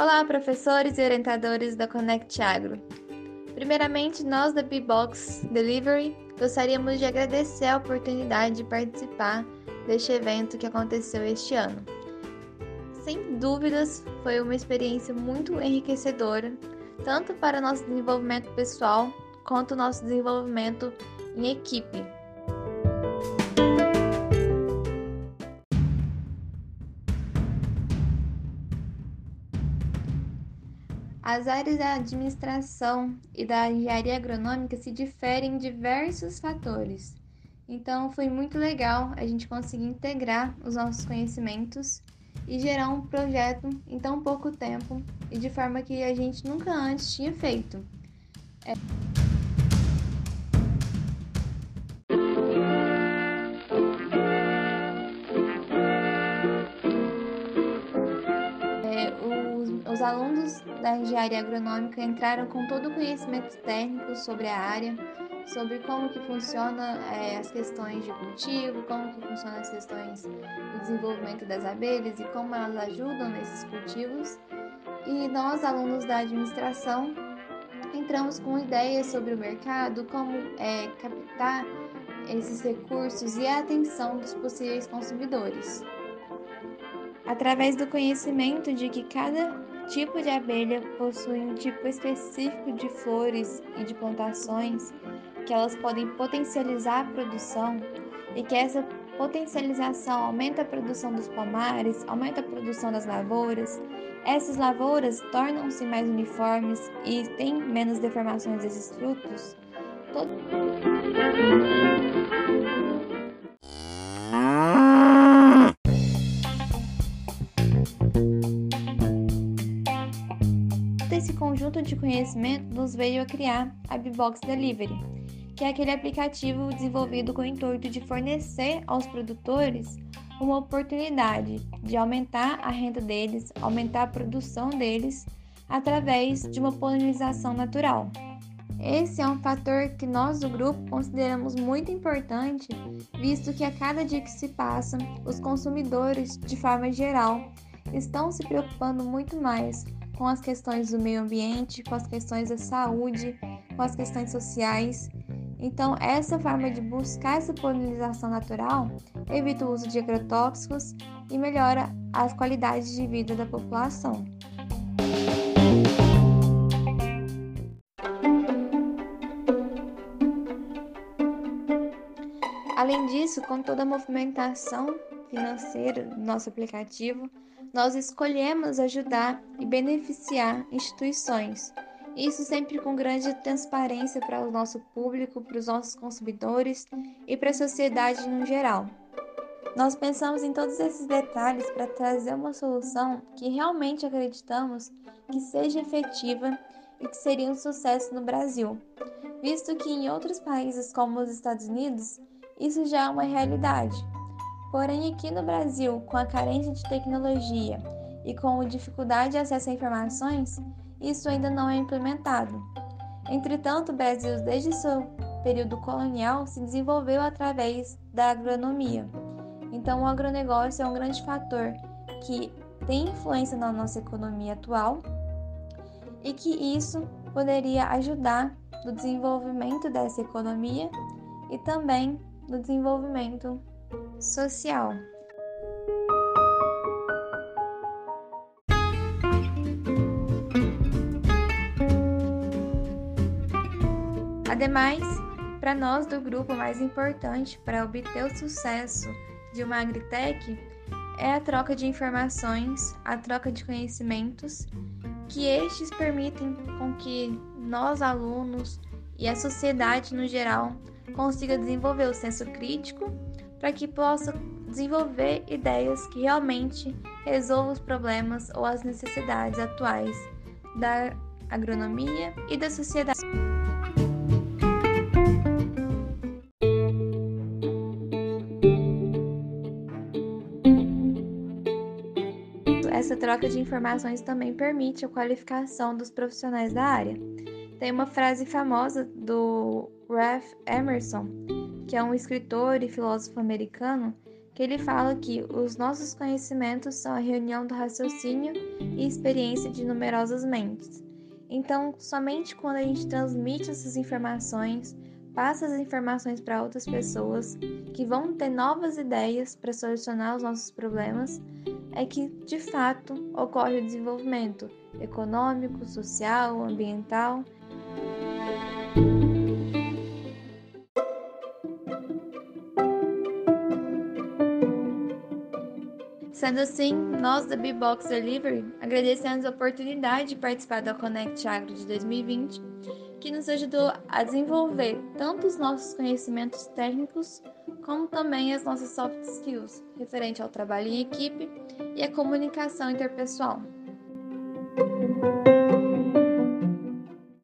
Olá, professores e orientadores da Connect Agro. Primeiramente, nós da B-Box Delivery gostaríamos de agradecer a oportunidade de participar deste evento que aconteceu este ano. Sem dúvidas, foi uma experiência muito enriquecedora, tanto para nosso desenvolvimento pessoal quanto nosso desenvolvimento em equipe. As áreas da administração e da engenharia agronômica se diferem em diversos fatores. Então, foi muito legal a gente conseguir integrar os nossos conhecimentos e gerar um projeto em tão pouco tempo e de forma que a gente nunca antes tinha feito. É... Os alunos da engenharia agronômica entraram com todo o conhecimento técnico sobre a área, sobre como que funciona é, as questões de cultivo, como que funcionam as questões do desenvolvimento das abelhas e como elas ajudam nesses cultivos. E nós, alunos da administração, entramos com ideias sobre o mercado, como é, captar esses recursos e a atenção dos possíveis consumidores. Através do conhecimento de que cada tipo de abelha possui um tipo específico de flores e de plantações que elas podem potencializar a produção e que essa potencialização aumenta a produção dos pomares, aumenta a produção das lavouras. Essas lavouras tornam-se mais uniformes e têm menos deformações desses frutos. Todo... conjunto de conhecimento nos veio a criar a Bbox Delivery, que é aquele aplicativo desenvolvido com o intuito de fornecer aos produtores uma oportunidade de aumentar a renda deles, aumentar a produção deles através de uma polinização natural. Esse é um fator que nós do grupo consideramos muito importante, visto que a cada dia que se passa, os consumidores, de forma geral, estão se preocupando muito mais com as questões do meio ambiente, com as questões da saúde, com as questões sociais. Então, essa forma de buscar essa polinização natural evita o uso de agrotóxicos e melhora as qualidades de vida da população. Além disso, com toda a movimentação financeira do nosso aplicativo, nós escolhemos ajudar e beneficiar instituições. Isso sempre com grande transparência para o nosso público, para os nossos consumidores e para a sociedade no geral. Nós pensamos em todos esses detalhes para trazer uma solução que realmente acreditamos que seja efetiva e que seria um sucesso no Brasil, visto que em outros países como os Estados Unidos isso já é uma realidade. Porém, aqui no Brasil, com a carência de tecnologia e com a dificuldade de acesso a informações, isso ainda não é implementado. Entretanto, o Brasil, desde seu período colonial, se desenvolveu através da agronomia. Então, o agronegócio é um grande fator que tem influência na nossa economia atual e que isso poderia ajudar no desenvolvimento dessa economia e também no desenvolvimento social. Ademais, para nós do grupo, mais importante para obter o sucesso de uma agritech é a troca de informações, a troca de conhecimentos, que estes permitem com que nós alunos e a sociedade no geral consiga desenvolver o senso crítico para que possa desenvolver ideias que realmente resolvam os problemas ou as necessidades atuais da agronomia e da sociedade. Essa troca de informações também permite a qualificação dos profissionais da área. Tem uma frase famosa do Ralph Emerson que é um escritor e filósofo americano, que ele fala que os nossos conhecimentos são a reunião do raciocínio e experiência de numerosas mentes. Então, somente quando a gente transmite essas informações, passa as informações para outras pessoas que vão ter novas ideias para solucionar os nossos problemas, é que de fato ocorre o desenvolvimento econômico, social, ambiental. Sendo assim, nós da B-Box Delivery agradecemos a oportunidade de participar da Connect Agro de 2020, que nos ajudou a desenvolver tanto os nossos conhecimentos técnicos, como também as nossas soft skills, referente ao trabalho em equipe e à comunicação interpessoal.